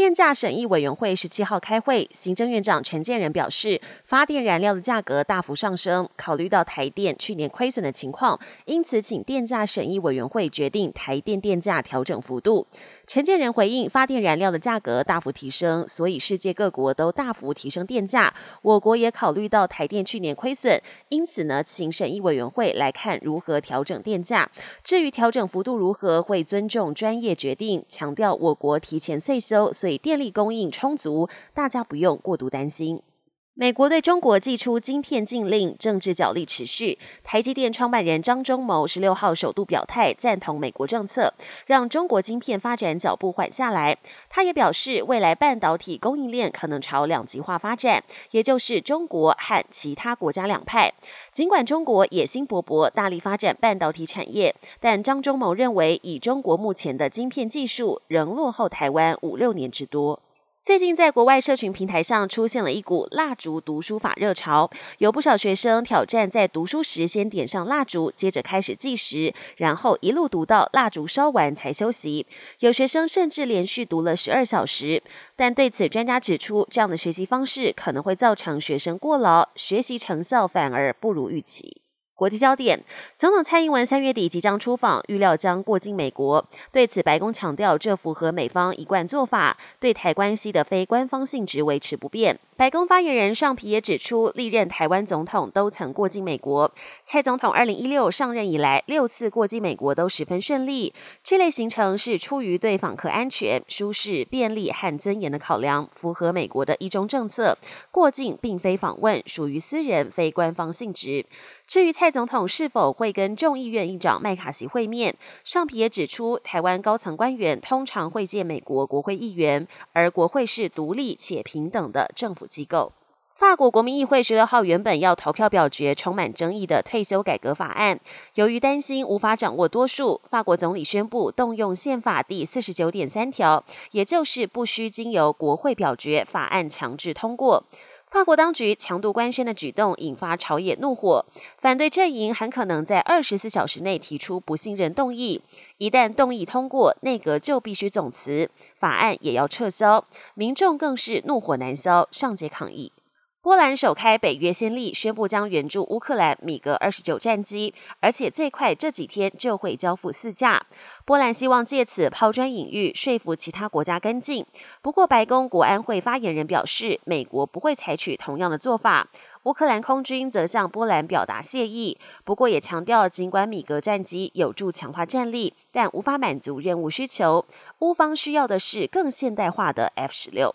电价审议委员会十七号开会，行政院长陈建仁表示，发电燃料的价格大幅上升，考虑到台电去年亏损的情况，因此请电价审议委员会决定台电电价调整幅度。陈建仁回应，发电燃料的价格大幅提升，所以世界各国都大幅提升电价，我国也考虑到台电去年亏损，因此呢，请审议委员会来看如何调整电价。至于调整幅度如何，会尊重专业决定，强调我国提前税收，所以电力供应充足，大家不用过度担心。美国对中国寄出晶片禁令，政治角力持续。台积电创办人张忠谋十六号首度表态赞同美国政策，让中国晶片发展脚步缓下来。他也表示，未来半导体供应链可能朝两极化发展，也就是中国和其他国家两派。尽管中国野心勃勃，大力发展半导体产业，但张忠谋认为，以中国目前的晶片技术，仍落后台湾五六年之多。最近，在国外社群平台上出现了一股蜡烛读书法热潮，有不少学生挑战在读书时先点上蜡烛，接着开始计时，然后一路读到蜡烛烧完才休息。有学生甚至连续读了十二小时。但对此，专家指出，这样的学习方式可能会造成学生过劳，学习成效反而不如预期。国际焦点，总统蔡英文三月底即将出访，预料将过境美国。对此，白宫强调，这符合美方一贯做法，对台关系的非官方性质维持不变。白宫发言人尚皮也指出，历任台湾总统都曾过境美国。蔡总统二零一六上任以来，六次过境美国都十分顺利。这类行程是出于对访客安全、舒适、便利和尊严的考量，符合美国的一中政策。过境并非访问，属于私人非官方性质。至于蔡总统是否会跟众议院议长麦卡锡会面，尚皮也指出，台湾高层官员通常会见美国国会议员，而国会是独立且平等的政府机构。法国国民议会十六号原本要投票表决充满争议的退休改革法案，由于担心无法掌握多数，法国总理宣布动用宪法第四十九点三条，也就是不需经由国会表决，法案强制通过。法国当局强度关山的举动引发朝野怒火，反对阵营很可能在二十四小时内提出不信任动议。一旦动议通过，内阁就必须总辞，法案也要撤销。民众更是怒火难消，上街抗议。波兰首开北约先例，宣布将援助乌克兰米格二十九战机，而且最快这几天就会交付四架。波兰希望借此抛砖引玉，说服其他国家跟进。不过，白宫国安会发言人表示，美国不会采取同样的做法。乌克兰空军则向波兰表达谢意，不过也强调，尽管米格战机有助强化战力，但无法满足任务需求。乌方需要的是更现代化的 F 十六。